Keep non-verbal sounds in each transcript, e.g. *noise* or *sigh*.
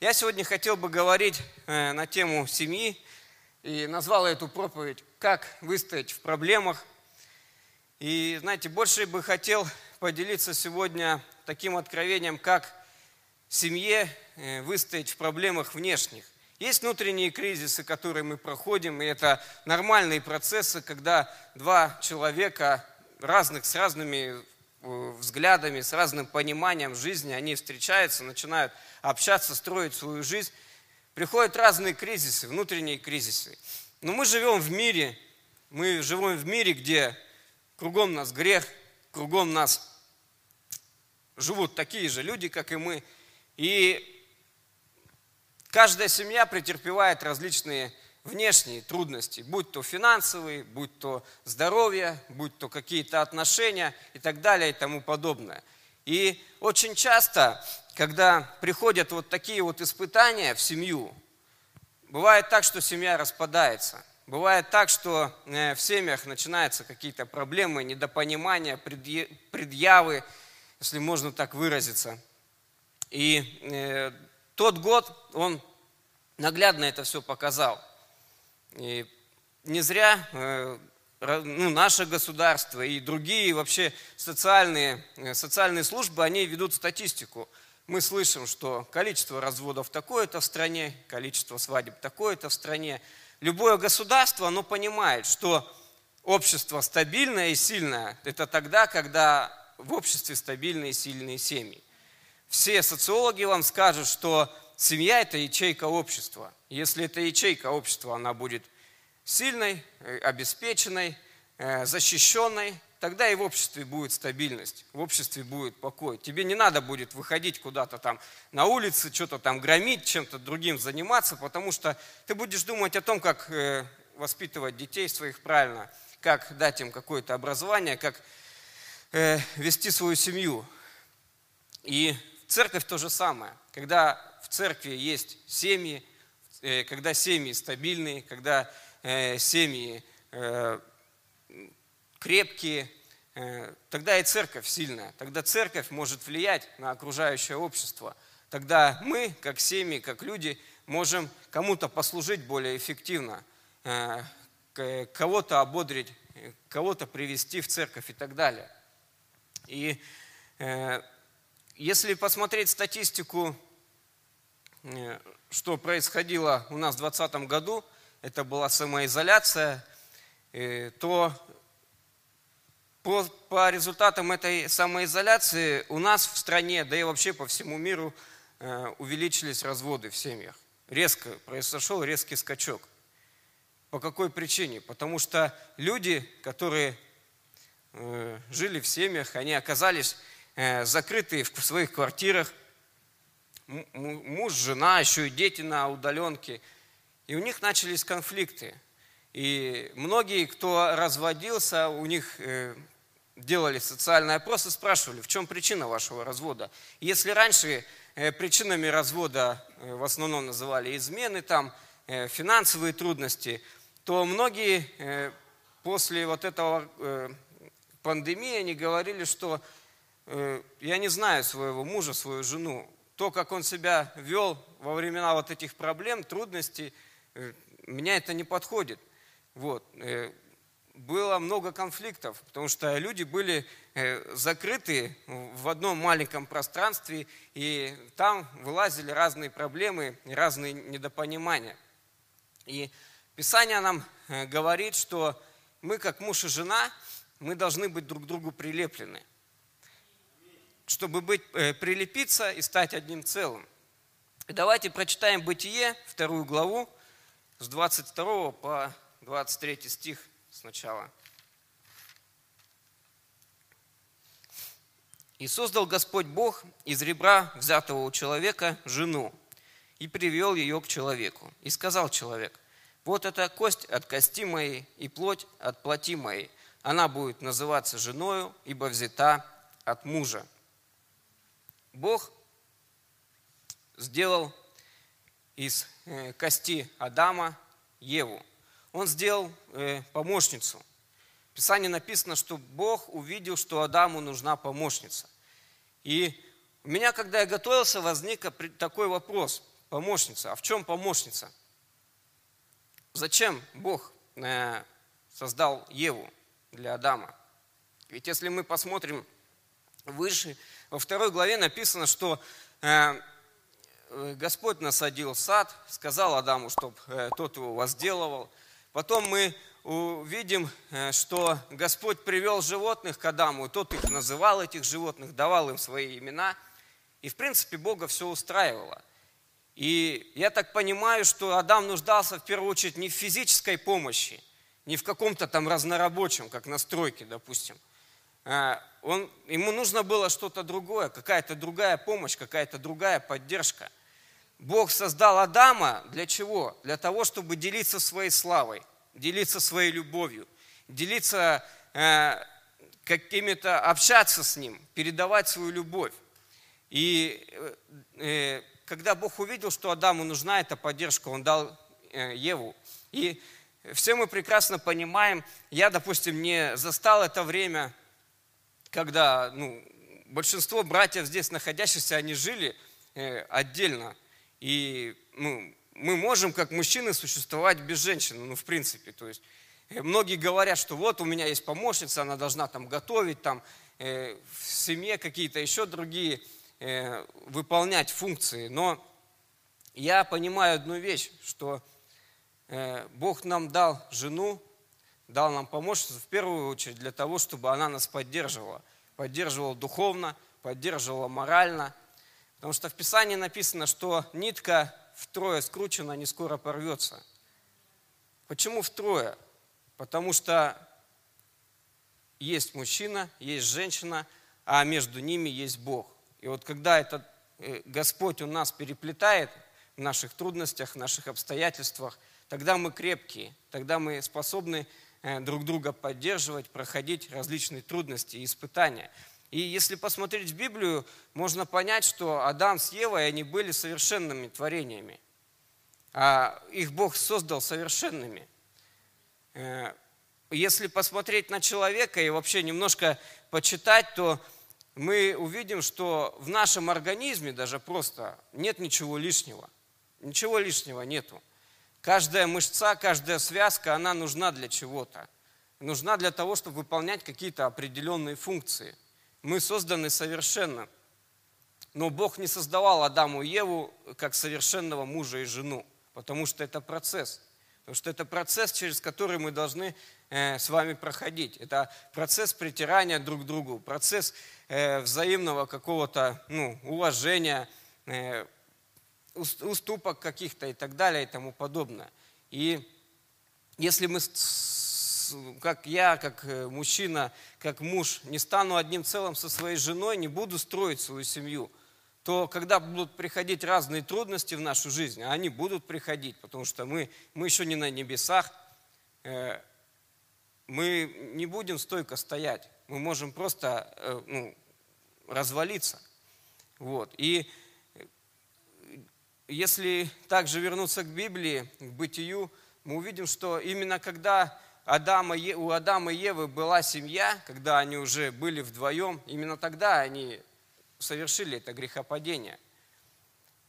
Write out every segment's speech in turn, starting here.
Я сегодня хотел бы говорить э, на тему семьи и назвал эту проповедь «Как выстоять в проблемах». И, знаете, больше бы хотел поделиться сегодня таким откровением, как в семье э, выстоять в проблемах внешних. Есть внутренние кризисы, которые мы проходим, и это нормальные процессы, когда два человека разных, с разными взглядами, с разным пониманием жизни, они встречаются, начинают общаться, строить свою жизнь. Приходят разные кризисы, внутренние кризисы. Но мы живем в мире, мы живем в мире, где кругом нас грех, кругом нас живут такие же люди, как и мы. И каждая семья претерпевает различные внешние трудности, будь то финансовые, будь то здоровье, будь то какие-то отношения и так далее и тому подобное. И очень часто, когда приходят вот такие вот испытания в семью, бывает так, что семья распадается. Бывает так, что э, в семьях начинаются какие-то проблемы, недопонимания, предъявы, если можно так выразиться. И э, тот год, он наглядно это все показал. И не зря э, ну, наше государство и другие вообще социальные, э, социальные службы, они ведут статистику. Мы слышим, что количество разводов такое-то в стране, количество свадеб такое-то в стране. Любое государство, оно понимает, что общество стабильное и сильное – это тогда, когда в обществе стабильные и сильные семьи. Все социологи вам скажут, что семья – это ячейка общества. Если эта ячейка общества, она будет сильной, э, обеспеченной, э, защищенной, тогда и в обществе будет стабильность, в обществе будет покой. Тебе не надо будет выходить куда-то там на улице, что-то там громить, чем-то другим заниматься, потому что ты будешь думать о том, как э, воспитывать детей своих правильно, как дать им какое-то образование, как вести свою семью. И церковь то же самое. Когда в церкви есть семьи, э, когда семьи стабильные, когда э, семьи э, крепкие, тогда и церковь сильная. Тогда церковь может влиять на окружающее общество. Тогда мы, как семьи, как люди, можем кому-то послужить более эффективно, кого-то ободрить, кого-то привести в церковь и так далее. И если посмотреть статистику, что происходило у нас в 2020 году, это была самоизоляция, э, то по, по результатам этой самоизоляции у нас в стране, да и вообще по всему миру э, увеличились разводы в семьях. Резко произошел резкий скачок. По какой причине? Потому что люди, которые жили в семьях, они оказались Э, закрытые в своих квартирах, муж, жена, еще и дети на удаленке. И у них начались конфликты. И многие, кто разводился, у них э, делали социальный опрос и спрашивали, в чем причина вашего развода. Если раньше э, причинами развода в основном называли измены, там, финансовые трудности, то многие после вот этого пандемии, они говорили, что Э, я не знаю своего мужа, свою жену. То, как он себя вел во времена вот этих проблем, трудностей, э, меня это не подходит. Вот. Э, было много конфликтов, потому что люди были закрыты в одном маленьком пространстве, и там вылазили разные проблемы разные недопонимания. И Писание нам говорит, что мы, как муж и жена, мы должны быть друг к другу прилеплены чтобы быть, э, прилепиться и стать одним целым. Давайте прочитаем Бытие, вторую главу, с 22 по 23 стих сначала. «И создал Господь Бог из ребра, взятого у человека, жену, и привел ее к человеку. И сказал человек, вот эта кость от кости моей и плоть от плоти моей. Она будет называться женою, ибо взята от мужа. Бог сделал из э, кости Адама Еву. Он сделал э, помощницу. В Писании написано, что Бог увидел, что Адаму нужна помощница. И у меня, когда я готовился, возник такой вопрос. помощница. А в чем помощница? Зачем Бог э, создал Еву для Адама? Ведь если мы посмотрим выше, во второй главе написано, что э, Господь насадил сад, сказал Адаму, чтобы э, тот его возделывал. Потом мы увидим, что Господь привел животных к Адаму, и тот их называл, этих животных, давал им свои имена. И, в принципе, Бога все устраивало. И я так понимаю, что Адам нуждался в первую очередь не в физической помощи, не в каком-то там разнорабочем, как на стройке, допустим. Он, ему нужно было что-то другое, какая-то другая помощь, какая-то другая поддержка. Бог создал Адама для чего? Для того, чтобы делиться своей славой, делиться своей любовью, делиться э, какими-то, общаться с ним, передавать свою любовь. И э, э когда Бог увидел, что Адаму нужна эта поддержка, Он дал э, Еву. И все мы прекрасно понимаем, я, допустим, не застал это время, когда ну, большинство братьев здесь находящихся, они жили э, отдельно. И ну, мы можем, как мужчины, существовать без женщины, ну, в принципе. То есть э, многие говорят, что вот у меня есть помощница, она должна там готовить, там в семье какие-то еще другие Э, выполнять функции. Но я понимаю одну вещь, что э, Бог нам дал жену, дал нам помощницу в первую очередь для того, чтобы она нас поддерживала. Поддерживала духовно, поддерживала морально. Потому что в Писании написано, что нитка втрое скручена, не скоро порвется. Почему втрое? Потому что есть мужчина, есть женщина, а между ними есть Бог. И вот когда этот э, Господь у нас переплетает в наших трудностях, в наших обстоятельствах, тогда мы крепкие, тогда мы способны друг друга поддерживать, проходить различные трудности и испытания. И если посмотреть в Библию, можно понять, что Адам с Евой, они были совершенными творениями. А их Бог создал совершенными. Э, если посмотреть на человека и вообще немножко почитать, то мы увидим, что в нашем организме даже просто нет ничего лишнего. Ничего лишнего нету. Каждая мышца, каждая связка, она нужна для чего-то. Нужна для того, чтобы выполнять какие-то определенные функции. Мы созданы совершенно. Но Бог не создавал Адаму и Еву как совершенного мужа и жену, потому что это процесс. Потому что это процесс, через который мы должны э, с вами проходить. Это процесс притирания друг к другу, процесс Э, взаимного какого-то ну, уважения, э, уступок каких-то и так далее и тому подобное. И если мы, как я, как э, мужчина, как муж, не стану одним целым со своей женой, не буду строить свою семью, то когда будут приходить разные трудности в нашу жизнь, а они будут приходить, потому что мы, мы еще не на небесах, мы не будем стойко стоять. Мы можем просто э, ну, развалиться. Вот. И если также вернуться к Библии, к бытию, мы увидим, что именно когда Адама, у Адама и Евы была семья, когда они уже были вдвоем, именно тогда они совершили это грехопадение.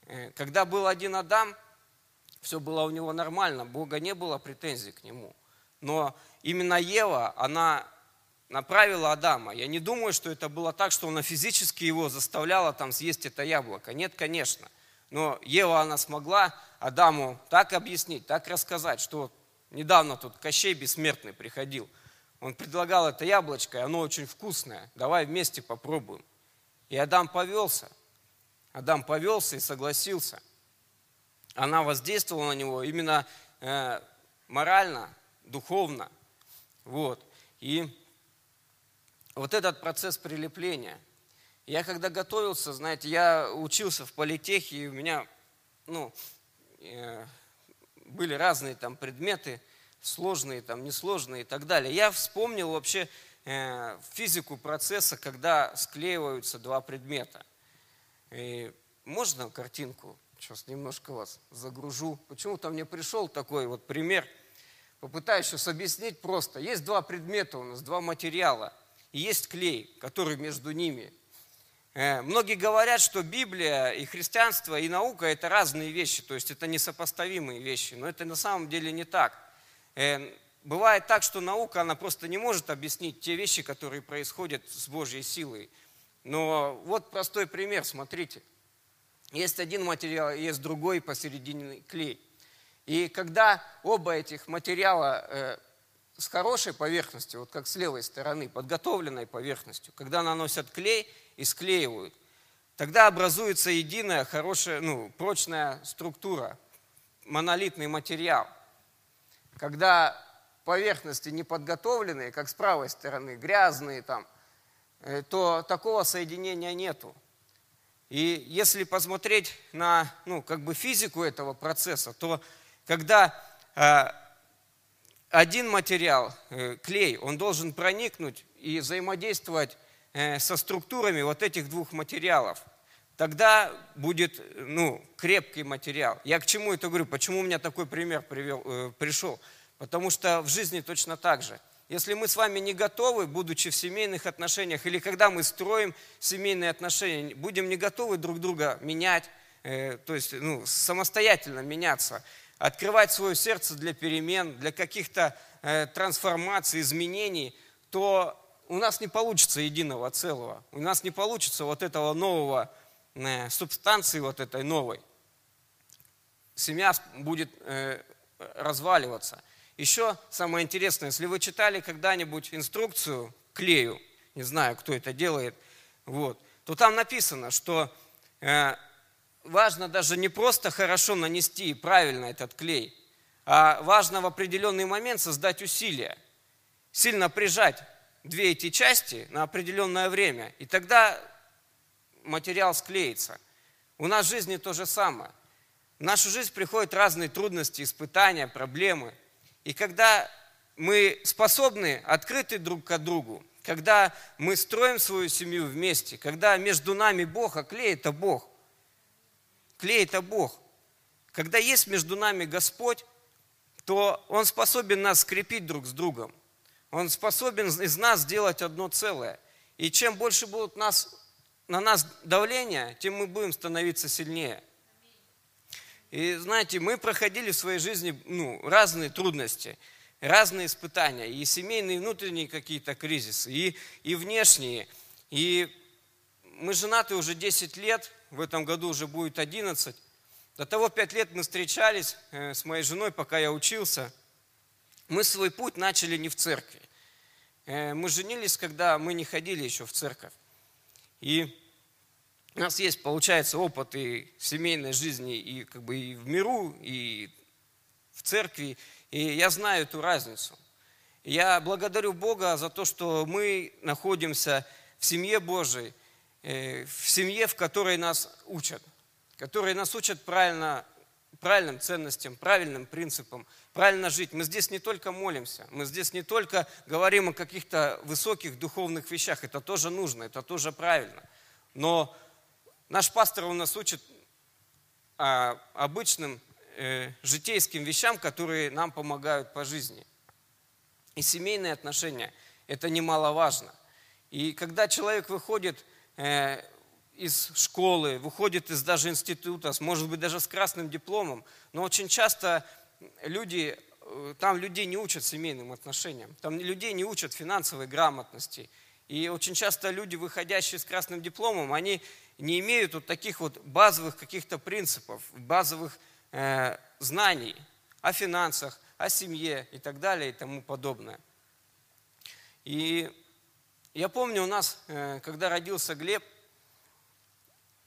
Э, когда был один Адам, все было у него нормально, Бога не было претензий к нему. Но именно Ева, она направила Адама. Я не думаю, что это было так, что она физически его заставляла там съесть это яблоко. Нет, конечно. Но Ева, она смогла Адаму так объяснить, так рассказать, что недавно тут Кощей Бессмертный приходил. Он предлагал это яблочко, и оно очень вкусное. Давай вместе попробуем. И Адам повелся. Адам повелся и согласился. Она воздействовала на него именно э, морально, духовно. Вот. И вот этот процесс прилепления. Я когда готовился, знаете, я учился в политехе, и у меня, ну, э, были разные там предметы, сложные, там, несложные и так далее. Я вспомнил вообще э, физику процесса, когда склеиваются два предмета. И можно картинку? Сейчас немножко вас загружу. Почему-то мне пришел такой вот пример. Попытаюсь сейчас объяснить просто. Есть два предмета у нас, два материала – и есть клей, который между ними. Э, многие говорят, что Библия и христианство, и наука – это разные вещи, то есть это несопоставимые вещи, но это на самом деле не так. Э, бывает так, что наука, она просто не может объяснить те вещи, которые происходят с Божьей силой. Но вот простой пример, смотрите. Есть один материал, есть другой посередине клей. И когда оба этих материала э, с хорошей поверхностью, вот как с левой стороны, подготовленной поверхностью, когда наносят клей и склеивают, тогда образуется единая, хорошая, ну, прочная структура, монолитный материал. Когда поверхности не подготовленные, как с правой стороны, грязные там, э, то такого соединения нету. И если посмотреть на ну, как бы физику этого процесса, то когда э, один материал, э, клей, он должен проникнуть и взаимодействовать э, со структурами вот этих двух материалов. Тогда будет ну, крепкий материал. Я к чему это говорю? Почему у меня такой пример привел, э, пришел? Потому что в жизни точно так же. Если мы с вами не готовы, будучи в семейных отношениях, или когда мы строим семейные отношения, будем не готовы друг друга менять, э, то есть ну, самостоятельно меняться, открывать свое сердце для перемен, для каких-то э, трансформаций, изменений, то у нас не получится единого целого, у нас не получится вот этого нового э, субстанции, вот этой новой. Семья будет э, разваливаться. Еще самое интересное, если вы читали когда-нибудь инструкцию клею, не знаю, кто это делает, вот, то там написано, что э, важно даже не просто хорошо нанести правильно этот клей, а важно в определенный момент создать усилия, сильно прижать две эти части на определенное время, и тогда материал склеится. У нас в жизни то же самое. В нашу жизнь приходят разные трудности, испытания, проблемы. И когда мы способны, открыты друг к другу, когда мы строим свою семью вместе, когда между нами Бог, а клей – это Бог, Клей – это Бог. Когда есть между нами Господь, то Он способен нас скрепить друг с другом. Он способен из нас сделать одно целое. И чем больше будет нас, на нас давление, тем мы будем становиться сильнее. И знаете, мы проходили в своей жизни ну, разные трудности, разные испытания, и семейные, и внутренние какие-то кризисы, и, и внешние. И мы женаты уже 10 лет, в этом году уже будет 11. До того 5 лет мы встречались э, с моей женой, пока я учился. Мы свой путь начали не в церкви. Э, мы женились, когда мы не ходили еще в церковь. И у нас есть, получается, опыт и семейной жизни, и как бы и в миру, и в церкви. И я знаю эту разницу. Я благодарю Бога за то, что мы находимся в семье Божией, в семье, в которой нас учат, которые нас учат правильно, правильным ценностям, правильным принципам, правильно жить. Мы здесь не только молимся, мы здесь не только говорим о каких-то высоких духовных вещах, это тоже нужно, это тоже правильно. Но наш пастор у нас учит обычным э, житейским вещам, которые нам помогают по жизни. И семейные отношения – это немаловажно. И когда человек выходит Э, из школы, выходит из даже института, может быть даже с красным дипломом, но очень часто люди, э, там людей не учат семейным отношениям, там людей не учат финансовой грамотности. И очень часто люди, выходящие с красным дипломом, они не имеют вот таких вот базовых каких-то принципов, базовых э, знаний о финансах, о семье и так далее и тому подобное. И я помню, у нас, э, когда родился Глеб,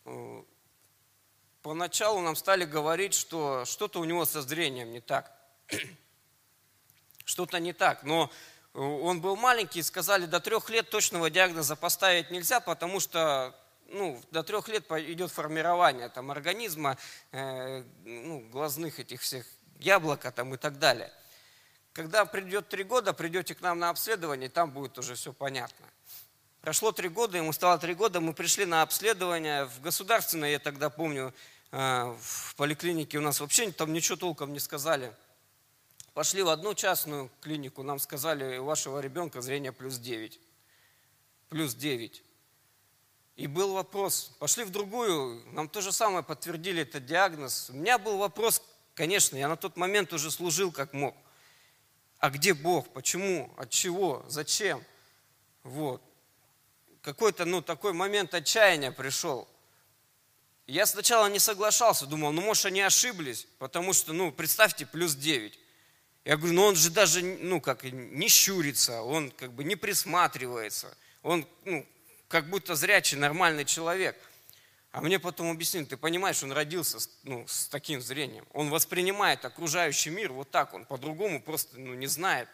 э, поначалу нам стали говорить, что что-то у него со зрением не так. *clears throat* Что-то не так. Но э, он был маленький, сказали, до трех лет точного диагноза поставить нельзя, потому что ну, до трех лет идет формирование там, организма, э, ну, глазных этих всех яблока там, и так далее. Когда придет три года, придете к нам на обследование, там будет уже все понятно. Прошло три года, ему стало три года, мы пришли на обследование в государственное, я тогда помню, э, в поликлинике у нас вообще там ничего толком не сказали. Пошли в одну частную клинику, нам сказали, у вашего ребенка зрение плюс 9. Плюс 9. И был вопрос, пошли в другую, нам то же самое подтвердили этот диагноз. У меня был вопрос, конечно, я на тот момент уже служил как мог. А где Бог? Почему? От чего? Зачем? Вот. Какой-то, ну, такой момент отчаяния пришел. Я сначала не соглашался, думал, ну, может, они ошиблись, потому что, ну, представьте, плюс 9. Я говорю, ну, он же даже, ну, как, не щурится, он как бы не присматривается, он, ну, как будто зрячий, нормальный человек. А мне потом объяснили, ты понимаешь, он родился ну, с таким зрением. Он воспринимает окружающий мир вот так, он по-другому просто ну, не знает.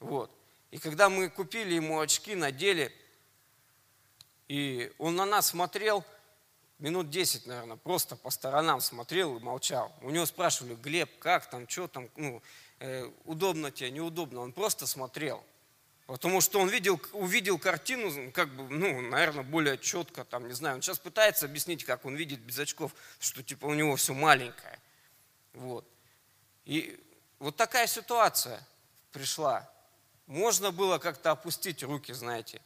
Вот. И когда мы купили ему очки, надели, и он на нас смотрел минут 10, наверное, просто по сторонам смотрел и молчал. У него спрашивали, Глеб, как там, что там, ну, э, удобно тебе, неудобно. Он просто смотрел. Потому что он видел, увидел картину, как бы, ну, наверное, более четко, там, не знаю. Он сейчас пытается объяснить, как он видит без очков, что типа у него все маленькое. Вот. И вот такая ситуация пришла. Можно было как-то опустить руки, знаете.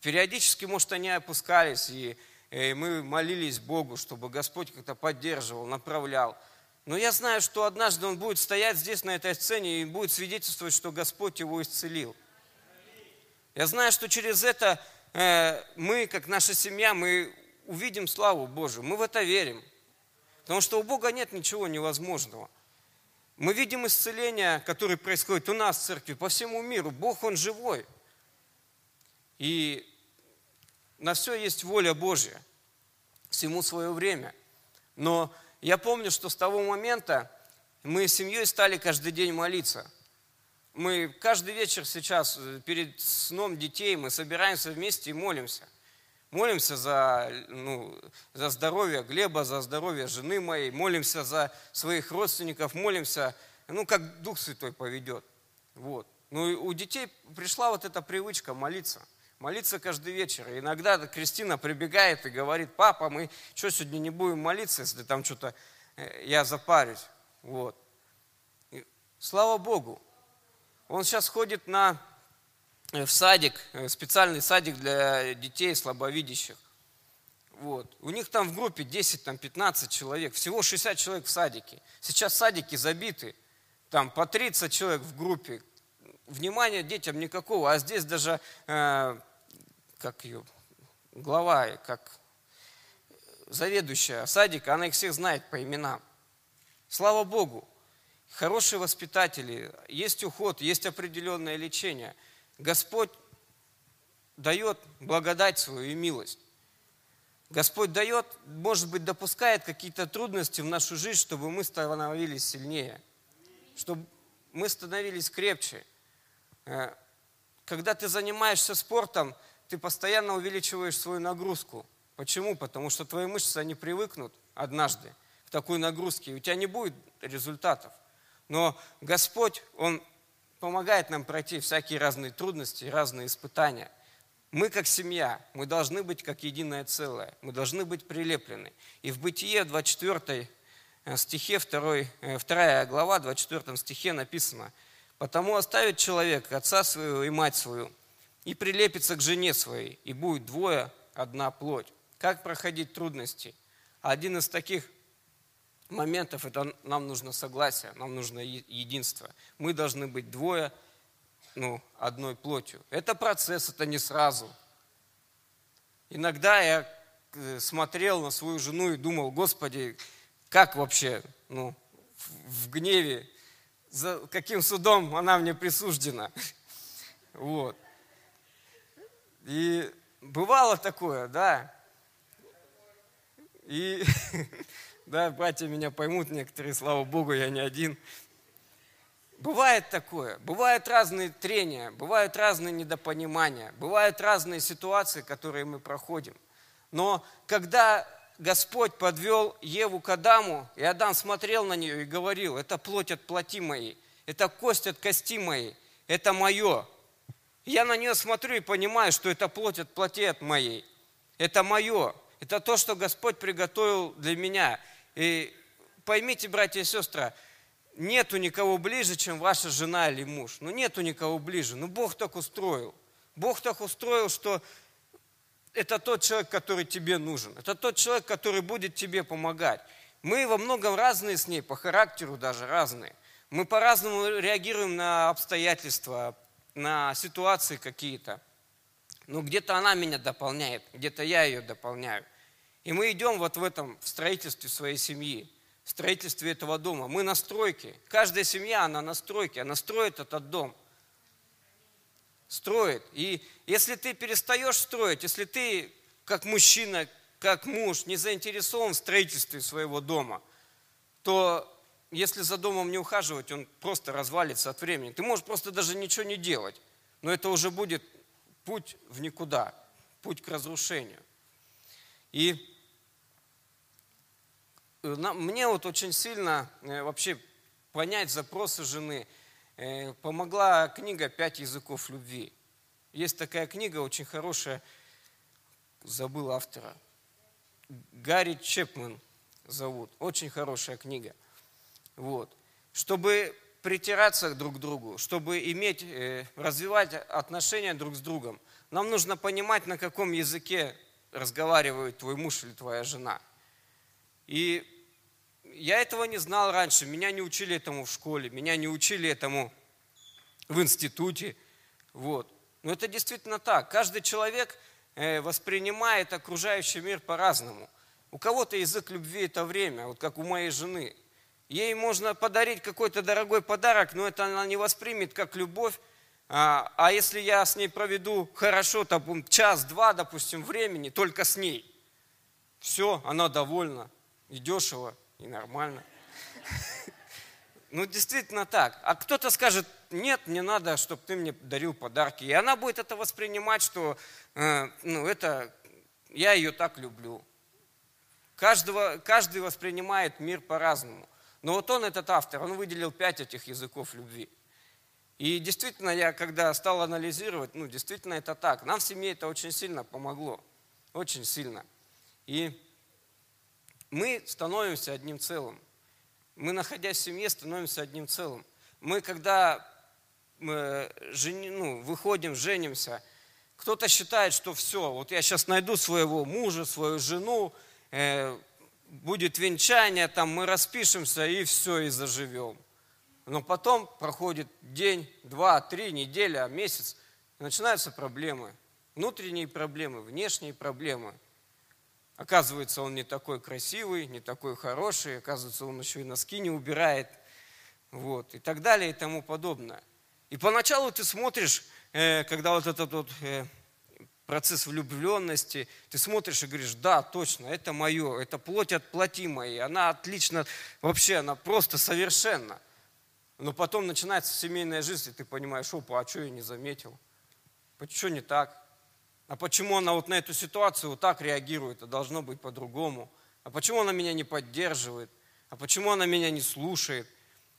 Периодически, может, они опускались, и, и мы молились Богу, чтобы Господь как-то поддерживал, направлял. Но я знаю, что однажды он будет стоять здесь, на этой сцене, и будет свидетельствовать, что Господь его исцелил. Я знаю, что через это э, мы, как наша семья, мы увидим славу Божию. Мы в это верим. Потому что у Бога нет ничего невозможного. Мы видим исцеление, которое происходит у нас в церкви, по всему миру. Бог, Он живой. И на все есть воля Божья. Всему свое время. Но я помню, что с того момента мы с семьей стали каждый день молиться – мы каждый вечер сейчас э, перед сном детей мы собираемся вместе и молимся. Молимся за, ну, за здоровье Глеба, за здоровье жены моей, молимся за своих родственников, молимся, ну, как Дух Святой поведет. Вот. Ну, и у детей пришла вот эта привычка молиться. Молиться каждый вечер. И иногда Кристина прибегает и говорит, папа, мы что, сегодня не будем молиться, если там что-то э, я запарюсь. Вот. И, слава Богу, он сейчас ходит на, э, в садик, э, специальный садик для детей слабовидящих. Вот. У них там в группе 10, там 15 человек, всего 60 человек в садике. Сейчас садики забиты, там по 30 человек в группе. Внимания детям никакого, а здесь даже, э, как ее, глава, как заведующая садика, она их всех знает по именам. Слава Богу хорошие воспитатели, есть уход, есть определенное лечение. Господь дает благодать свою и милость. Господь дает, может быть, допускает какие-то трудности в нашу жизнь, чтобы мы становились сильнее, чтобы мы становились крепче. Э, когда ты занимаешься спортом, ты постоянно увеличиваешь свою нагрузку. Почему? Потому что твои мышцы, они привыкнут однажды к такой нагрузке, и у тебя не будет результатов. Но Господь, Он помогает нам пройти всякие разные трудности, разные испытания. Мы как семья, мы должны быть как единое целое, мы должны быть прилеплены. И в Бытие, в 24 э, стихе, 2, 2 э, глава, 24 стихе написано, «Потому оставит человек отца своего и мать свою, и прилепится к жене своей, и будет двое, одна плоть». Как проходить трудности? Один из таких моментов это нам нужно согласие, нам нужно единство. Мы должны быть двое, ну, одной плотью. Это процесс, это не сразу. Иногда я э, смотрел на свою жену и думал, Господи, как вообще, ну, в гневе, за каким судом она мне присуждена. *laughs* Вот. И бывало такое, да. И *laughs* Да, братья меня поймут некоторые, слава Богу, я не один. Бывает такое, бывают разные трения, бывают разные недопонимания, бывают разные ситуации, которые мы проходим. Но когда Господь подвел Еву к Адаму, и Адам смотрел на нее и говорил, это плоть от плоти моей, это кость от кости моей, это мое. Я на нее смотрю и понимаю, что это плоть от плоти от моей, это мое, это то, что Господь приготовил для меня. И поймите, братья и сестры, нету никого ближе, чем ваша жена или муж. Ну, нету никого ближе. Ну, Бог так устроил. Бог так устроил, что это тот человек, который тебе нужен. Это тот человек, который будет тебе помогать. Мы во многом разные с ней, по характеру даже разные. Мы по-разному реагируем на обстоятельства, на ситуации какие-то. Но где-то она меня дополняет, где-то я ее дополняю. И мы идем вот в этом, в строительстве своей семьи, в строительстве этого дома. Мы на стройке. Каждая семья, она на стройке, она строит этот дом. Строит. И если ты перестаешь строить, если ты как мужчина, как муж не заинтересован в строительстве своего дома, то если за домом не ухаживать, он просто развалится от времени. Ты можешь просто даже ничего не делать, но это уже будет путь в никуда, путь к разрушению. И мне вот очень сильно э, вообще понять запросы жены э, помогла книга «Пять языков любви». Есть такая книга очень хорошая, забыл автора, Гарри Чепман зовут, очень хорошая книга. Вот. Чтобы притираться друг к другу, чтобы иметь, э, развивать отношения друг с другом, нам нужно понимать, на каком языке разговаривает твой муж или твоя жена. И я этого не знал раньше, меня не учили этому в школе, меня не учили этому в институте. Вот. Но это действительно так. Каждый человек э, воспринимает окружающий мир по-разному. У кого-то язык любви – это время, вот как у моей жены – Ей можно подарить какой-то дорогой подарок, но это она не воспримет как любовь. А, а если я с ней проведу хорошо, там, час-два, допустим, времени, только с ней, все, она довольна, и дешево, и нормально. *laughs* Ну, действительно так. А кто-то скажет, нет, не надо, чтобы ты мне дарил подарки. И она будет это воспринимать, что э, ну, это, я ее так люблю. Каждого, каждый воспринимает мир по-разному. Но вот он, этот автор, он выделил пять этих языков любви. И действительно, я когда стал анализировать, ну, действительно это так. Нам в семье это очень сильно помогло. Очень сильно. И мы становимся одним целым. Мы, находясь в семье, становимся одним целым. Мы, когда мы жени, ну, выходим, женимся, кто-то считает, что все, вот я сейчас найду своего мужа, свою жену, э, будет венчание, там мы распишемся и все, и заживем. Но потом проходит день, два, три, неделя, месяц, начинаются проблемы. Внутренние проблемы, внешние проблемы. Оказывается, он не такой красивый, не такой хороший, оказывается, он еще и носки не убирает, вот, и так далее, и тому подобное. И поначалу ты смотришь, э, когда вот этот вот э, процесс влюбленности, ты смотришь и говоришь, да, точно, это мое, это плоть от плоти моей, она отлично, вообще она просто совершенна. Но потом начинается семейная жизнь, и ты понимаешь, опа, а что я не заметил? Почему не так? А почему она вот на эту ситуацию вот так реагирует, а должно быть по-другому? А почему она меня не поддерживает? А почему она меня не слушает?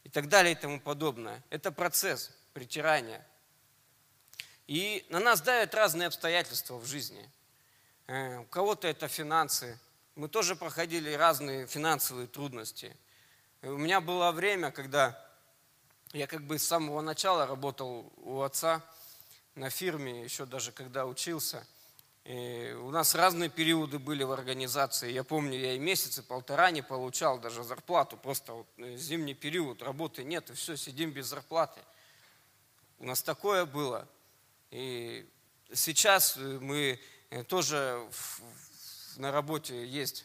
И так далее и тому подобное. Это процесс притирания. И на нас давят разные обстоятельства в жизни. Э, у кого-то это финансы. Мы тоже проходили разные финансовые трудности. У меня было время, когда я как бы с самого начала работал у отца на фирме, еще даже когда учился. И у нас разные периоды были в организации. Я помню, я и месяцы, полтора не получал даже зарплату. Просто вот э, зимний период, работы нет, и все, сидим без зарплаты. У нас такое было. И сейчас э, мы э, тоже на работе есть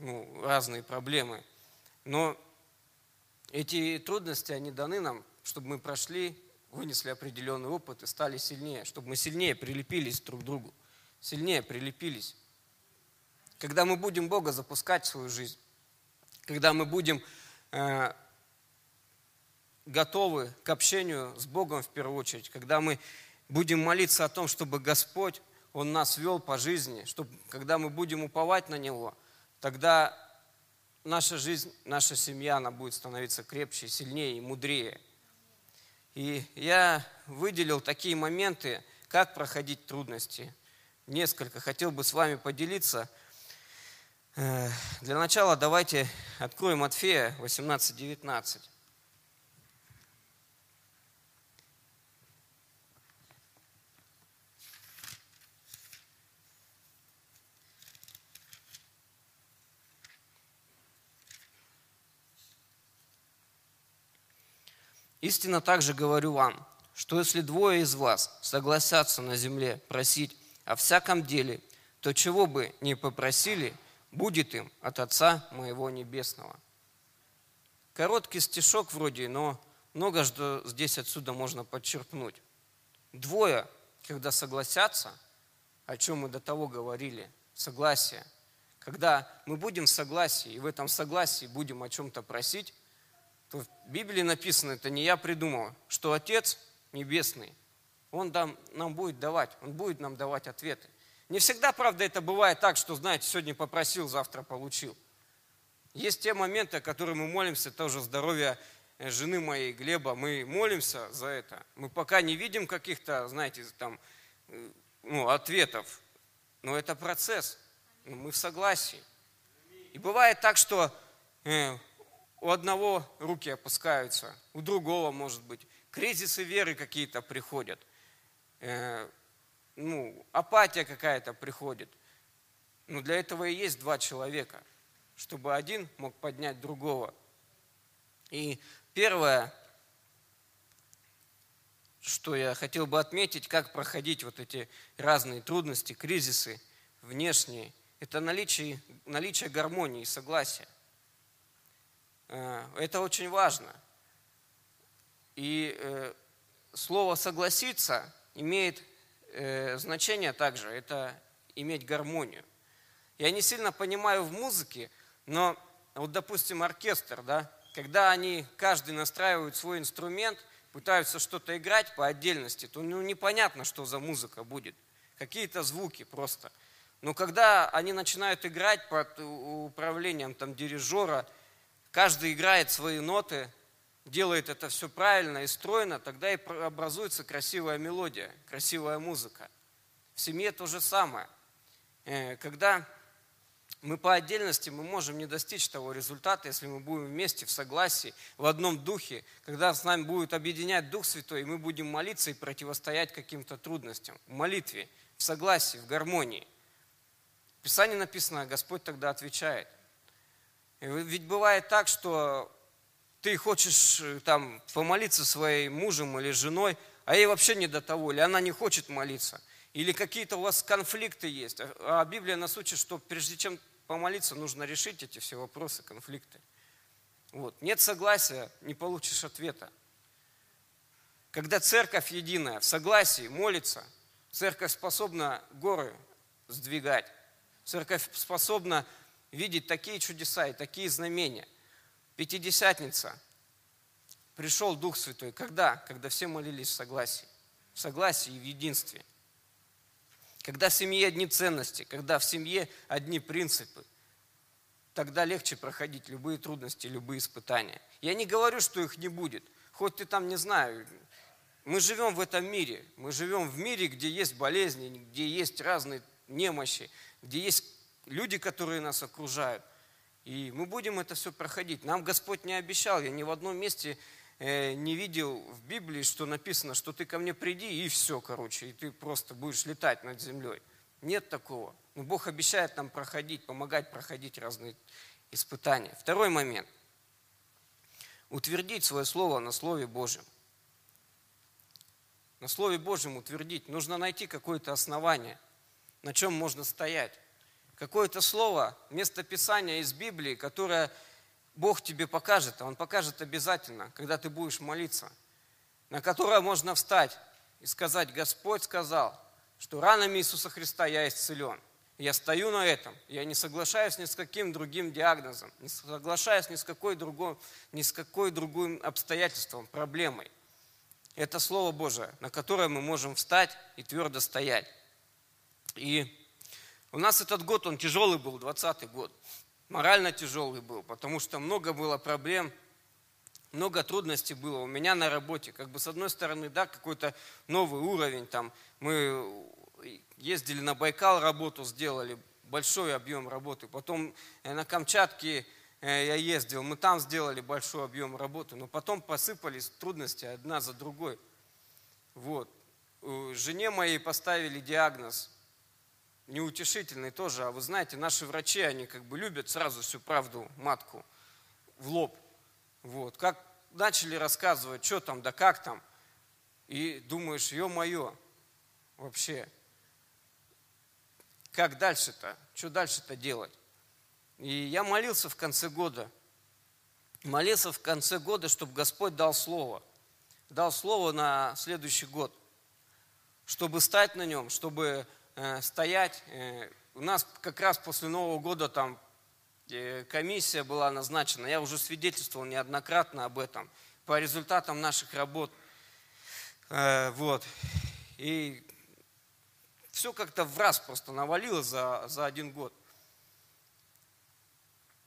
ну, разные проблемы. Но эти трудности, они даны нам, чтобы мы прошли, вынесли определенный опыт и стали сильнее, чтобы мы сильнее прилепились друг к другу, сильнее прилепились. Когда мы будем Бога запускать в свою жизнь, когда мы будем э, готовы к общению с Богом в первую очередь, когда мы будем молиться о том, чтобы Господь, Он нас вел по жизни, чтобы когда мы будем уповать на Него, тогда наша жизнь, наша семья, она будет становиться крепче, сильнее и мудрее. И я выделил такие моменты, как проходить трудности. Несколько хотел бы с вами поделиться. Э, для начала давайте откроем Матфея 18-19. Истинно также говорю вам, что если двое из вас согласятся на земле просить о всяком деле, то чего бы ни попросили, будет им от Отца моего Небесного. Короткий стишок вроде, но много что здесь отсюда можно подчеркнуть. Двое, когда согласятся, о чем мы до того говорили, согласие. Когда мы будем в согласии, и в этом согласии будем о чем-то просить, то в Библии написано, это не я придумал, что Отец Небесный, Он нам, нам будет давать, Он будет нам давать ответы. Не всегда, правда, это бывает так, что, знаете, сегодня попросил, завтра получил. Есть те моменты, о которых мы молимся, тоже здоровье э, жены моей, Глеба, мы молимся за это. Мы пока не видим каких-то, знаете, там, э, ну, ответов, но это процесс, мы в согласии. И бывает так, что э, у одного руки опускаются, у другого, может быть, кризисы веры какие-то приходят, э, ну, апатия какая-то приходит. Но для этого и есть два человека – чтобы один мог поднять другого. И первое, что я хотел бы отметить, как проходить вот эти разные трудности, кризисы внешние, это наличие, наличие гармонии и согласия. Э, это очень важно. И э, слово «согласиться» имеет э, значение также, это иметь гармонию. Я не сильно понимаю в музыке, но вот, допустим, оркестр, да, когда они, каждый настраивает свой инструмент, пытаются что-то играть по отдельности, то ну, непонятно, что за музыка будет. Какие-то звуки просто. Но когда они начинают играть под управлением там, дирижера, каждый играет свои ноты, делает это все правильно и стройно, тогда и образуется красивая мелодия, красивая музыка. В семье то же самое. Э, когда мы по отдельности мы можем не достичь того результата, если мы будем вместе в согласии, в одном духе, когда с нами будет объединять Дух Святой, и мы будем молиться и противостоять каким-то трудностям. В молитве, в согласии, в гармонии. В Писании написано, Господь тогда отвечает. Ведь бывает так, что ты хочешь э, там помолиться своей мужем или женой, а ей вообще не до того, или она не хочет молиться, или какие-то у вас конфликты есть. А, а Библия нас учит, что прежде чем помолиться, нужно решить эти все вопросы, конфликты. Вот. Нет согласия, не получишь ответа. Когда церковь единая, в согласии, молится, церковь способна горы сдвигать. Церковь способна видеть такие чудеса и такие знамения. Пятидесятница. Пришел Дух Святой. Когда? Когда все молились в согласии. В согласии и в единстве. Когда в семье одни ценности, когда в семье одни принципы, тогда легче проходить любые трудности, любые испытания. Я не говорю, что их не будет. Хоть ты там, не знаю, мы живем в этом мире. Мы живем в мире, где есть болезни, где есть разные немощи, где есть люди, которые нас окружают. И мы будем это все проходить. Нам Господь не обещал. Я ни в одном месте Э, не видел в Библии, что написано, что ты ко мне приди и все, короче, и ты просто будешь летать над землей. Нет такого. Но Бог обещает нам проходить, помогать проходить разные испытания. Второй момент. Утвердить свое слово на Слове Божьем. На Слове Божьем утвердить. Нужно найти какое-то основание, на чем можно стоять. Какое-то слово, место Писания из Библии, которое Бог тебе покажет, а Он покажет обязательно, когда ты будешь молиться, на которое можно встать и сказать, Господь сказал, что ранами Иисуса Христа я исцелен. Я стою на этом, я не соглашаюсь ни с каким другим диагнозом, не соглашаюсь ни с какой другой, ни с какой другим обстоятельством, проблемой. Это Слово Божие, на которое мы можем встать и твердо стоять. И у нас этот год, он тяжелый был, 20 год морально тяжелый был, потому что много было проблем, много трудностей было у меня на работе. Как бы с одной стороны, да, какой-то новый уровень, там мы ездили на Байкал, работу сделали, большой объем работы. Потом э, на Камчатке э, я ездил, мы там сделали большой объем работы, но потом посыпались трудности одна за другой. Вот. Жене моей поставили диагноз неутешительный тоже. А вы знаете, наши врачи, они как бы любят сразу всю правду матку в лоб. Вот. Как начали рассказывать, что там, да как там. И думаешь, ё-моё, вообще, как дальше-то? Что дальше-то делать? И я молился в конце года. Молился в конце года, чтобы Господь дал слово. Дал слово на следующий год. Чтобы стать на нем, чтобы стоять. Э, у нас как раз после Нового года там э, комиссия была назначена. Я уже свидетельствовал неоднократно об этом. По результатам наших работ. Э, вот. И все как-то в раз просто навалилось за, за один год.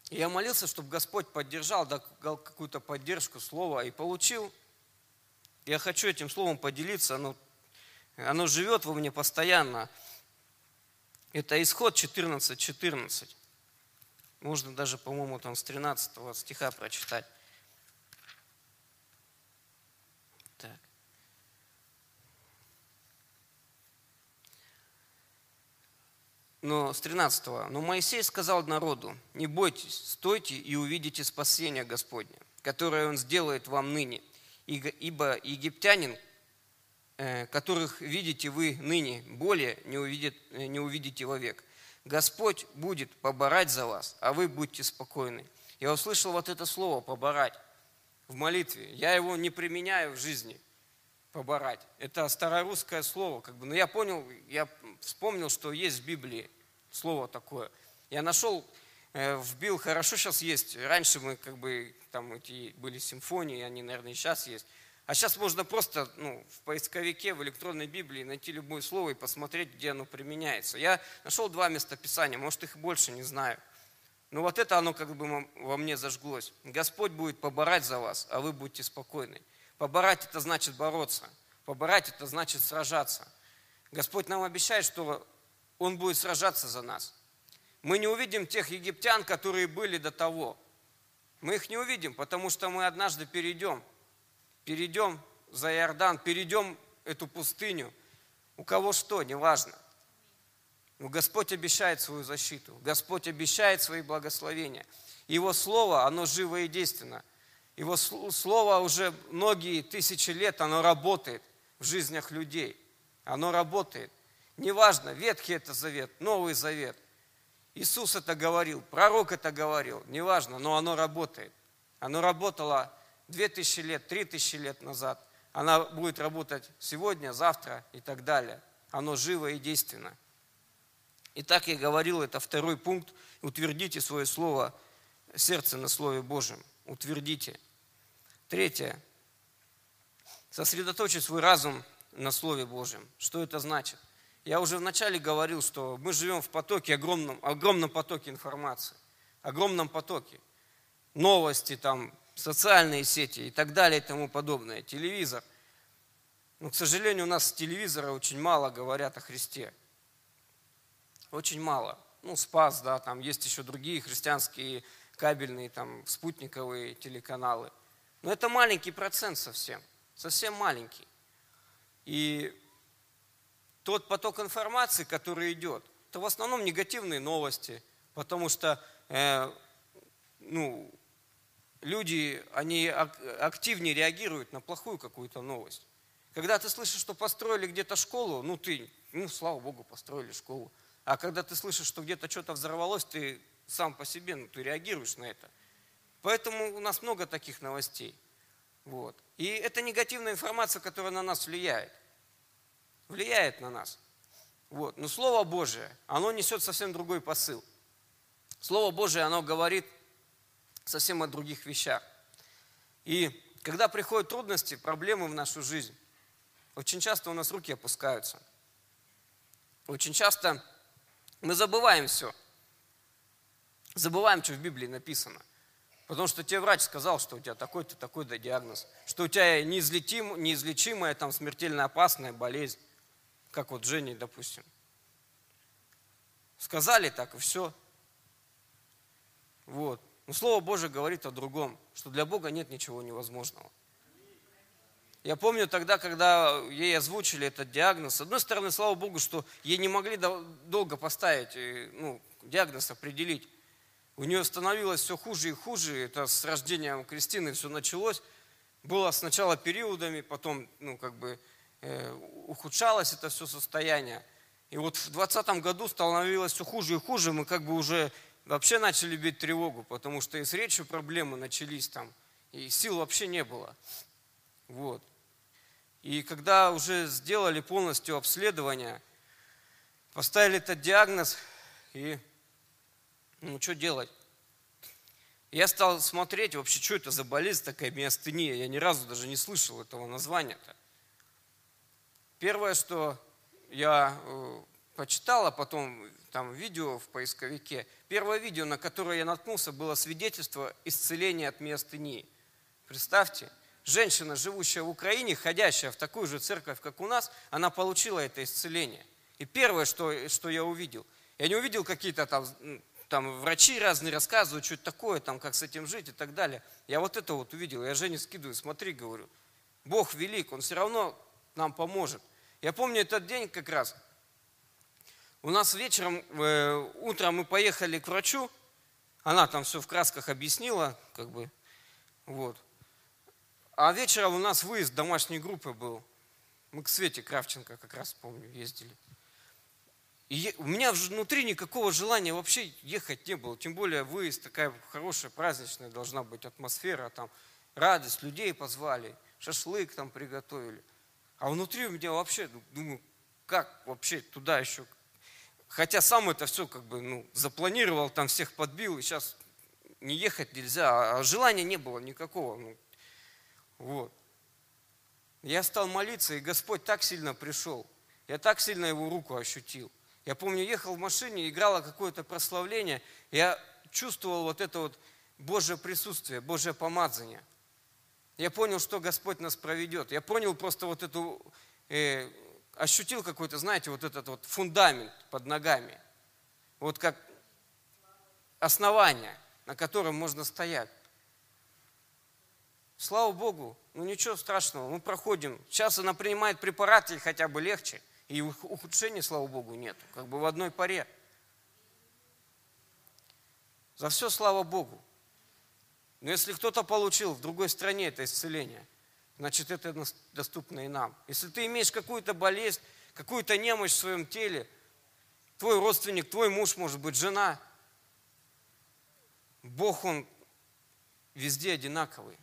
И я молился, чтобы Господь поддержал, дал какую-то поддержку, слово, и получил. Я хочу этим словом поделиться, оно, оно живет во мне постоянно. Это исход 14.14. 14. Можно даже, по-моему, там с 13 стиха прочитать. но с 13 -го. «Но Моисей сказал народу, не бойтесь, стойте и увидите спасение Господне, которое Он сделает вам ныне, ибо египтянин, которых видите вы ныне, более не, увидит, э, не увидите вовек. Господь будет поборать за вас, а вы будьте спокойны». Я услышал вот это слово «поборать» в молитве. Я его не применяю в жизни, поборать. Это старорусское слово, как бы. Но я понял, я вспомнил, что есть в Библии слово такое. Я нашел, э, вбил, хорошо сейчас есть. Раньше мы как бы, там эти были симфонии, они, наверное, и сейчас есть. А сейчас можно просто ну, в поисковике, в электронной Библии найти любое слово и посмотреть, где оно применяется. Я нашел два местописания, может их больше, не знаю. Но вот это оно как бы во мне зажглось. Господь будет поборать за вас, а вы будете спокойны. Поборать это значит бороться. Поборать это значит сражаться. Господь нам обещает, что Он будет сражаться за нас. Мы не увидим тех египтян, которые были до того. Мы их не увидим, потому что мы однажды перейдем. Перейдем за Иордан, перейдем эту пустыню. У кого что, неважно. Но Господь обещает свою защиту. Господь обещает свои благословения. Его Слово, оно живо и действенно – его слово уже многие тысячи лет, оно работает в жизнях людей. Оно работает. Неважно, Ветхий это Завет, Новый Завет. Иисус это говорил, пророк это говорил, неважно, но оно работает. Оно работало две тысячи лет, три тысячи лет назад. Она будет работать сегодня, завтра и так далее. Оно живо и действенно. И так я говорил, это второй пункт. Утвердите свое слово, сердце на Слове Божьем. Утвердите. Третье. Сосредоточить свой разум на Слове Божьем. Что это значит? Я уже вначале говорил, что мы живем в потоке, огромном, огромном потоке информации, огромном потоке. Новости, там, социальные сети и так далее и тому подобное, телевизор. Но, к сожалению, у нас с телевизора очень мало говорят о Христе. Очень мало. Ну, Спас, да, там есть еще другие христианские кабельные, там, спутниковые телеканалы – но это маленький процент совсем, совсем маленький. И тот поток информации, который идет, это в основном негативные новости, потому что э, ну, люди, они активнее реагируют на плохую какую-то новость. Когда ты слышишь, что построили где-то школу, ну ты, ну слава богу, построили школу. А когда ты слышишь, что где-то что-то взорвалось, ты сам по себе, ну ты реагируешь на это. Поэтому у нас много таких новостей. Вот. И это негативная информация, которая на нас влияет. Влияет на нас. Вот. Но Слово Божие, оно несет совсем другой посыл. Слово Божие, оно говорит совсем о других вещах. И когда приходят трудности, проблемы в нашу жизнь, очень часто у нас руки опускаются. Очень часто мы забываем все. Забываем, что в Библии написано – Потому что тебе врач сказал, что у тебя такой-то, такой-то диагноз, что у тебя неизлечим, неизлечимая, там, смертельно опасная болезнь, как вот Жене, допустим. Сказали так, и все. Вот. Но Слово Божие говорит о другом, что для Бога нет ничего невозможного. Я помню тогда, когда ей озвучили этот диагноз, с одной стороны, слава Богу, что ей не могли долго поставить, э, ну, диагноз определить. У нее становилось все хуже и хуже. Это с рождением Кристины все началось. было сначала периодами, потом, ну, как бы, э, ухудшалось это все состояние. И вот в 2020 году становилось все хуже и хуже, мы как бы уже вообще начали бить тревогу, потому что и с речью проблемы начались там, и сил вообще не было. Вот. И когда уже сделали полностью обследование, поставили этот диагноз, и ну что делать? Я стал смотреть вообще, что это за болезнь такая миостения. Я ни разу даже не слышал этого названия-то. Первое, что я э, почитал, а потом там видео в поисковике, первое видео, на которое я наткнулся, было свидетельство исцеления от миостении. Представьте, женщина, живущая в Украине, ходящая в такую же церковь, как у нас, она получила это исцеление. И первое, что, что я увидел, я не увидел какие-то там там врачи разные рассказывают, что это такое, там, как с этим жить и так далее. Я вот это вот увидел, я Жене скидываю, смотри, говорю, Бог велик, Он все равно нам поможет. Я помню этот день как раз. У нас вечером, э, утром мы поехали к врачу, она там все в красках объяснила, как бы, вот. А вечером у нас выезд домашней группы был. Мы к Свете Кравченко как раз, помню, ездили. И у меня внутри никакого желания вообще ехать не было. Тем более выезд, такая хорошая, праздничная должна быть атмосфера. Там радость, людей позвали, шашлык там приготовили. А внутри у меня вообще, ну, думаю, как вообще туда еще? Хотя сам это все как бы ну, запланировал, там всех подбил, и сейчас не ехать нельзя. А желания не было никакого. Ну, вот. Я стал молиться, и Господь так сильно пришел. Я так сильно его руку ощутил. Я помню, ехал в машине, играло какое-то прославление, я чувствовал вот это вот Божье присутствие, Божье помазание. Я понял, что Господь нас проведет. Я понял просто вот эту, э, ощутил какой-то, знаете, вот этот вот фундамент под ногами. Вот как основание, на котором можно стоять. Слава Богу, ну ничего страшного, мы проходим. Сейчас она принимает препараты, хотя бы легче – и ухудшения, слава Богу, нет. Как бы в одной паре. За все слава Богу. Но если кто-то получил в другой стране это исцеление, значит это доступно и нам. Если ты имеешь какую-то болезнь, какую-то немощь в своем теле, твой родственник, твой муж, может быть, жена, Бог, Он везде одинаковый.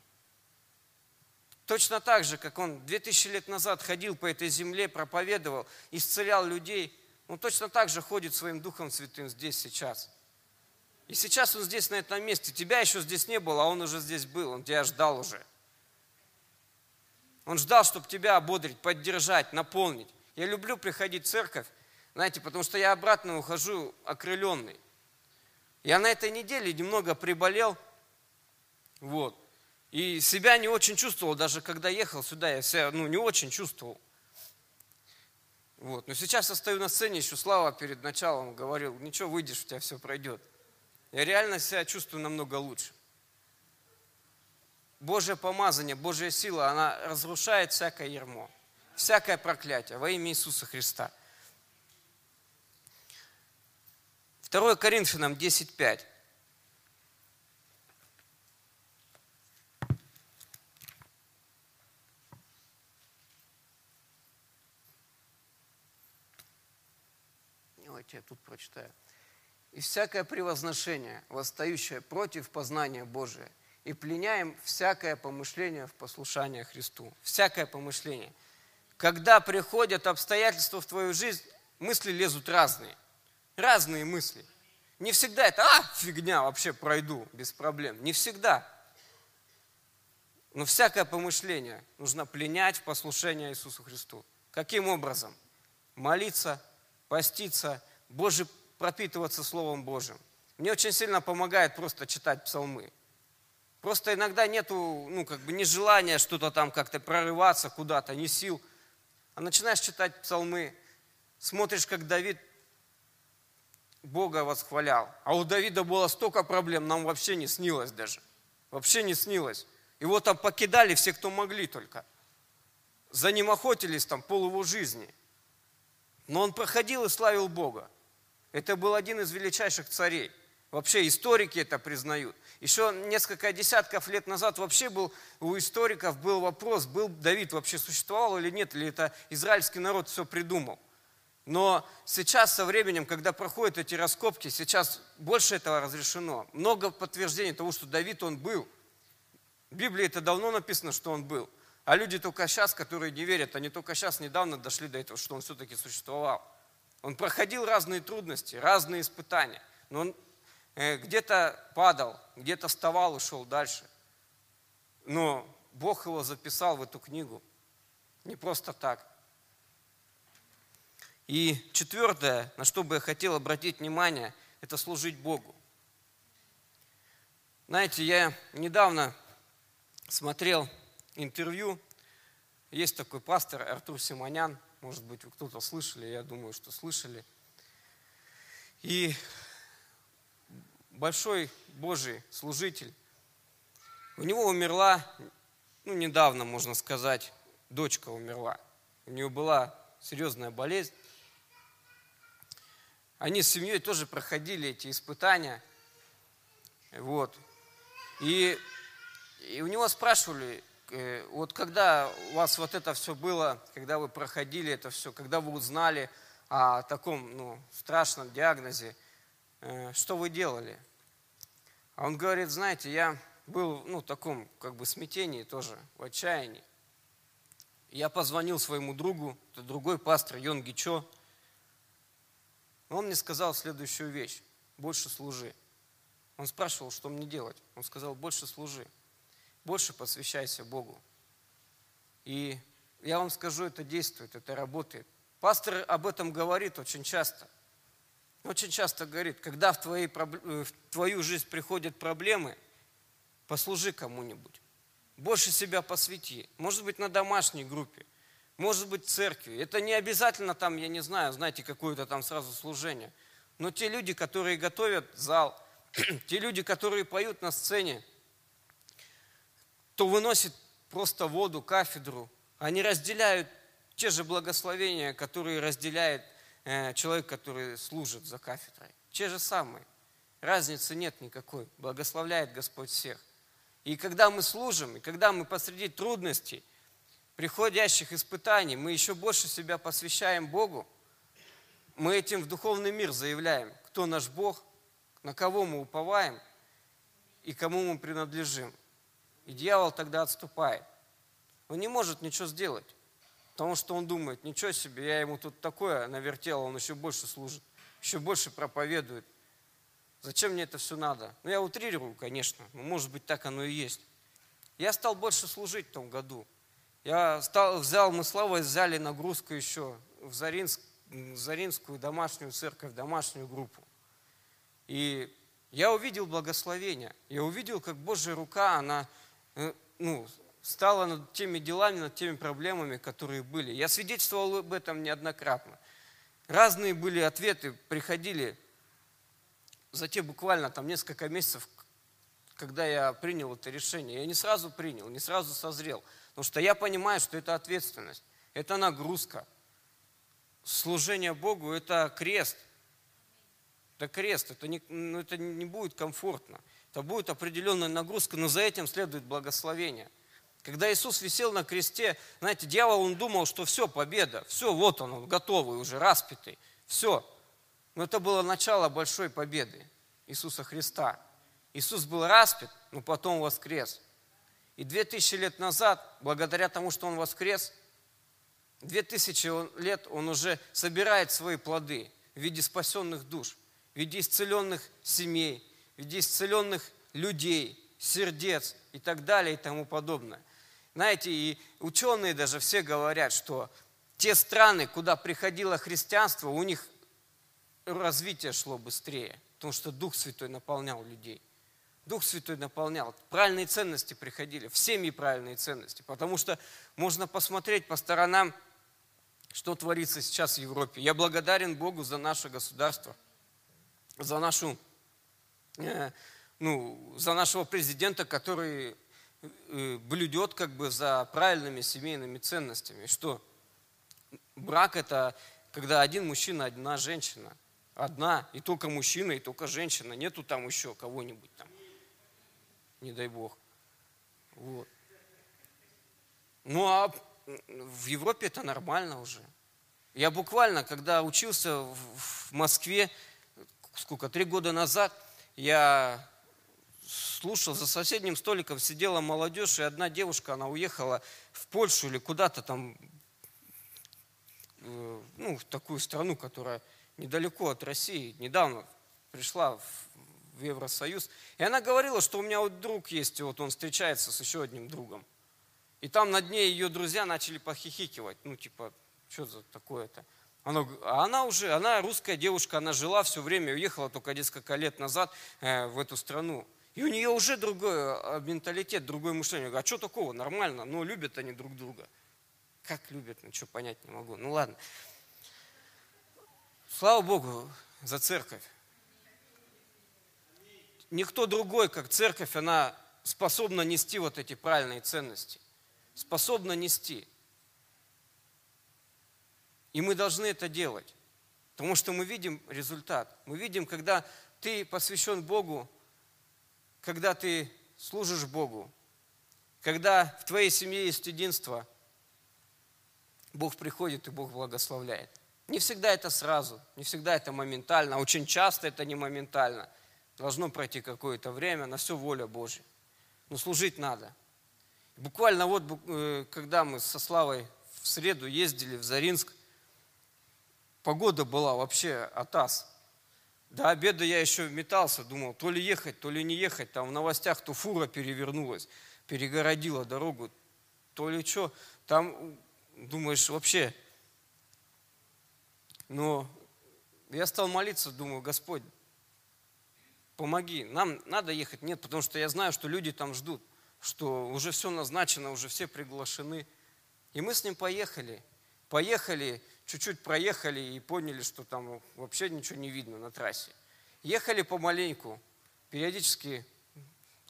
Точно так же, как он 2000 лет назад ходил по этой земле, проповедовал, исцелял людей, он точно так же ходит своим Духом Святым здесь, сейчас. И сейчас он здесь, на этом месте. Тебя еще здесь не было, а он уже здесь был, он тебя ждал уже. Он ждал, чтобы тебя ободрить, поддержать, наполнить. Я люблю приходить в церковь, знаете, потому что я обратно ухожу окрыленный. Я на этой неделе немного приболел, вот. И себя не очень чувствовал, даже когда ехал сюда, я себя ну, не очень чувствовал. Вот. Но сейчас я стою на сцене, еще Слава перед началом говорил, ничего, выйдешь, у тебя все пройдет. Я реально себя чувствую намного лучше. Божье помазание, Божья сила, она разрушает всякое ермо, всякое проклятие во имя Иисуса Христа. 2 Коринфянам 10.5. Давайте я тут прочитаю. «И всякое превозношение, восстающее против познания Божия, и пленяем всякое помышление в послушание Христу». Всякое помышление. Когда приходят обстоятельства в твою жизнь, мысли лезут разные. Разные мысли. Не всегда это, а, фигня, вообще пройду без проблем. Не всегда. Но всякое помышление нужно пленять в послушание Иисусу Христу. Каким образом? Молиться, поститься, Боже, пропитываться Словом Божьим. Мне очень сильно помогает просто читать псалмы. Просто иногда нету, ну, как бы, ни желания что-то там как-то прорываться куда-то, ни сил. А начинаешь читать псалмы, смотришь, как Давид Бога восхвалял. А у Давида было столько проблем, нам вообще не снилось даже. Вообще не снилось. Его там покидали все, кто могли только. За ним охотились там пол его жизни. Но он проходил и славил Бога. Это был один из величайших царей. Вообще историки это признают. Еще несколько десятков лет назад вообще был у историков был вопрос, был Давид вообще существовал или нет, или это израильский народ все придумал. Но сейчас со временем, когда проходят эти раскопки, сейчас больше этого разрешено. Много подтверждений того, что Давид он был. В Библии это давно написано, что он был. А люди только сейчас, которые не верят, они только сейчас недавно дошли до этого, что он все-таки существовал. Он проходил разные трудности, разные испытания. Но он где-то падал, где-то вставал и шел дальше. Но Бог его записал в эту книгу. Не просто так. И четвертое, на что бы я хотел обратить внимание, это служить Богу. Знаете, я недавно смотрел интервью. Есть такой пастор Артур Симонян. Может быть, вы кто-то слышали, я думаю, что слышали. И большой Божий служитель. У него умерла, ну, недавно, можно сказать, дочка умерла. У нее была серьезная болезнь. Они с семьей тоже проходили эти испытания. Вот. И, и у него спрашивали, Э, вот когда у вас вот это все было, когда вы проходили это все, когда вы узнали о таком ну, страшном диагнозе, э, что вы делали? А он говорит, знаете, я был ну, в таком как бы смятении тоже, в отчаянии. Я позвонил своему другу, это другой пастор Йон Гичо. Он мне сказал следующую вещь. Больше служи. Он спрашивал, что мне делать. Он сказал, больше служи больше посвящайся Богу. И я вам скажу, это действует, это работает. Пастор об этом говорит очень часто. Очень часто говорит, когда в, твоей, э, в твою жизнь приходят проблемы, послужи кому-нибудь. Больше себя посвяти. Может быть, на домашней группе, может быть, в церкви. Это не обязательно там, я не знаю, знаете, какое-то там сразу служение. Но те люди, которые готовят зал, *clears throat* те люди, которые поют на сцене, кто выносит просто воду, кафедру, они разделяют те же благословения, которые разделяет человек, который служит за кафедрой. Те же самые. Разницы нет никакой. Благословляет Господь всех. И когда мы служим, и когда мы посреди трудностей, приходящих испытаний, мы еще больше себя посвящаем Богу, мы этим в духовный мир заявляем, кто наш Бог, на кого мы уповаем и кому мы принадлежим. И дьявол тогда отступает. Он не может ничего сделать, потому что он думает, ничего себе, я ему тут такое навертел, он еще больше служит, еще больше проповедует. Зачем мне это все надо? Ну, я утрирую, конечно, но может быть так оно и есть. Я стал больше служить в том году. Я стал, взял, мы слава взяли нагрузку еще в Заринск, Заринскую домашнюю церковь, домашнюю группу. И я увидел благословение. Я увидел, как Божья рука, она Э, ну, стала над теми делами, над теми проблемами, которые были. Я свидетельствовал об этом неоднократно. Разные были ответы, приходили за те буквально там несколько месяцев, когда я принял это решение. Я не сразу принял, не сразу созрел, потому что я понимаю, что это ответственность, это нагрузка. Служение Богу – это крест. Это крест, это не, ну, это не будет комфортно то будет определенная нагрузка, но за этим следует благословение. Когда Иисус висел на кресте, знаете, дьявол, он думал, что все, победа, все, вот он, он готовый уже, распятый, все. Но это было начало большой победы Иисуса Христа. Иисус был распят, но потом воскрес. И две тысячи лет назад, благодаря тому, что Он воскрес, две тысячи лет Он уже собирает свои плоды в виде спасенных душ, в виде исцеленных семей, в виде исцеленных людей, сердец и так далее и тому подобное. Знаете, и ученые даже все говорят, что те страны, куда приходило христианство, у них развитие шло быстрее, потому что Дух Святой наполнял людей. Дух Святой наполнял. Правильные ценности приходили, в семьи правильные ценности. Потому что можно посмотреть по сторонам, что творится сейчас в Европе. Я благодарен Богу за наше государство, за нашу Э, ну, за нашего президента, который блюдет как бы за правильными семейными ценностями. Что брак это когда один мужчина, одна женщина. Одна, и только мужчина, и только женщина. Нету там еще кого-нибудь там. не дай бог. Вот. Ну а в Европе это нормально уже. Я буквально, когда учился в Москве, сколько, три года назад, я слушал, за соседним столиком сидела молодежь, и одна девушка, она уехала в Польшу или куда-то там, э, ну, в такую страну, которая недалеко от России, недавно пришла в Евросоюз. И она говорила, что у меня вот друг есть, и вот он встречается с еще одним другом. И там над ней ее друзья начали похихикивать. Ну, типа, что за такое-то? Она, а она уже, она русская девушка, она жила все время, уехала только несколько лет назад э, в эту страну. И у нее уже другой э, менталитет, другое мышление. говорю, а что такого, нормально, но любят они друг друга. Как любят, ну что понять не могу. Ну ладно. Слава Богу за церковь. Никто другой, как церковь, она способна нести вот эти правильные ценности. Способна нести. И мы должны это делать. Потому что мы видим результат. Мы видим, когда ты посвящен Богу, когда ты служишь Богу, когда в твоей семье есть единство, Бог приходит и Бог благословляет. Не всегда это сразу, не всегда это моментально, очень часто это не моментально. Должно пройти какое-то время, на все воля Божья. Но служить надо. Буквально вот, э, когда мы со Славой в среду ездили в Заринск, погода была вообще атас. До обеда я еще метался, думал, то ли ехать, то ли не ехать. Там в новостях то фура перевернулась, перегородила дорогу, то ли что. Там, думаешь, вообще. Но я стал молиться, думаю, Господь, помоги. Нам надо ехать? Нет, потому что я знаю, что люди там ждут, что уже все назначено, уже все приглашены. И мы с ним поехали. Поехали, чуть-чуть проехали и поняли, что там вообще ничего не видно на трассе. Ехали помаленьку, периодически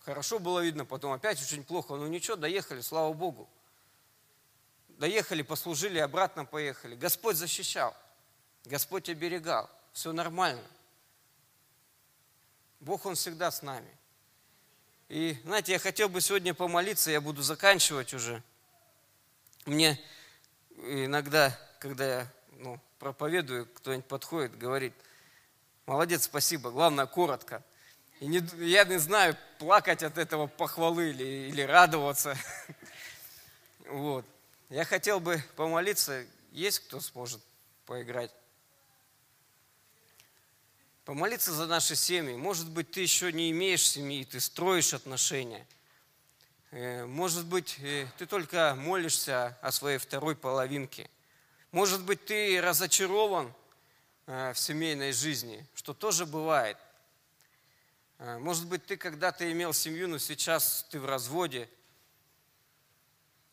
хорошо было видно, потом опять очень плохо, но ничего, доехали, слава Богу. Доехали, послужили, обратно поехали. Господь защищал, Господь оберегал, все нормально. Бог, Он всегда с нами. И, знаете, я хотел бы сегодня помолиться, я буду заканчивать уже. Мне иногда когда я ну, проповедую, кто-нибудь подходит, говорит, молодец, спасибо, главное, коротко. И не, я не знаю, плакать от этого похвалы или, или радоваться. *laughs* Вот. Я хотел бы помолиться. Есть кто сможет поиграть? Помолиться за наши семьи. Может быть, ты еще не имеешь семьи, ты строишь отношения. Э, может быть, э, ты только молишься о своей второй половинке – может быть, ты разочарован э, в семейной жизни, что тоже бывает. Э, может быть, ты когда-то имел семью, но сейчас ты в разводе.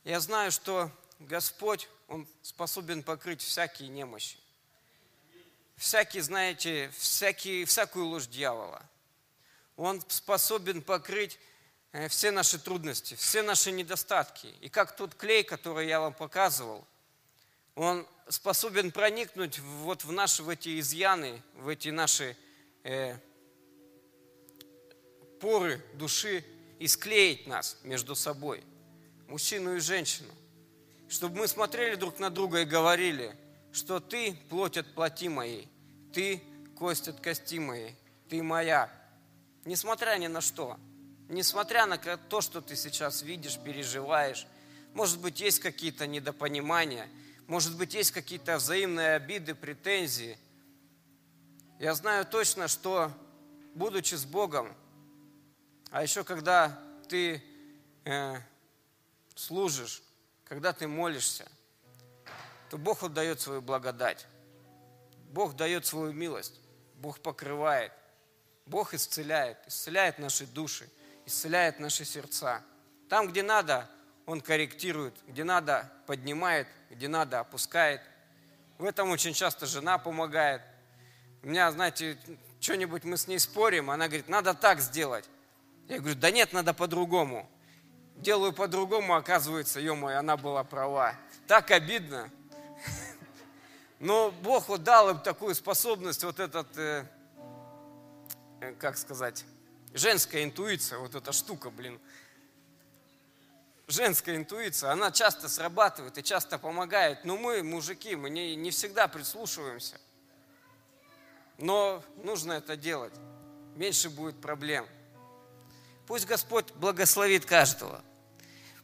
Я знаю, что Господь, Он способен покрыть всякие немощи. Всякие, знаете, всякие, всякую ложь дьявола. Он способен покрыть э, все наши трудности, все наши недостатки. И как тот клей, который я вам показывал – он способен проникнуть вот в наши в эти изъяны, в эти наши э, поры души и склеить нас между собой, мужчину и женщину. Чтобы мы смотрели друг на друга и говорили, что ты плоть от плоти моей, ты кость от кости моей, ты моя. Несмотря ни на что, несмотря на то, что ты сейчас видишь, переживаешь, может быть, есть какие-то недопонимания – может быть, есть какие-то взаимные обиды, претензии. Я знаю точно, что, будучи с Богом, а еще когда ты э, служишь, когда ты молишься, то Бог отдает свою благодать. Бог дает свою милость. Бог покрывает. Бог исцеляет. Исцеляет наши души. Исцеляет наши сердца. Там, где надо, Он корректирует. Где надо, поднимает где надо, опускает. В этом очень часто жена помогает. У меня, знаете, что-нибудь мы с ней спорим, она говорит, надо так сделать. Я говорю, да нет, надо по-другому. Делаю по-другому, оказывается, ё она была права. Так обидно. *laughs* Но Бог вот дал им такую способность, вот этот, э, э, как сказать, женская интуиция, вот эта штука, блин, женская интуиция, она часто срабатывает и часто помогает. Но мы, мужики, мы не, не всегда прислушиваемся. Но нужно это делать. Меньше будет проблем. Пусть Господь благословит каждого.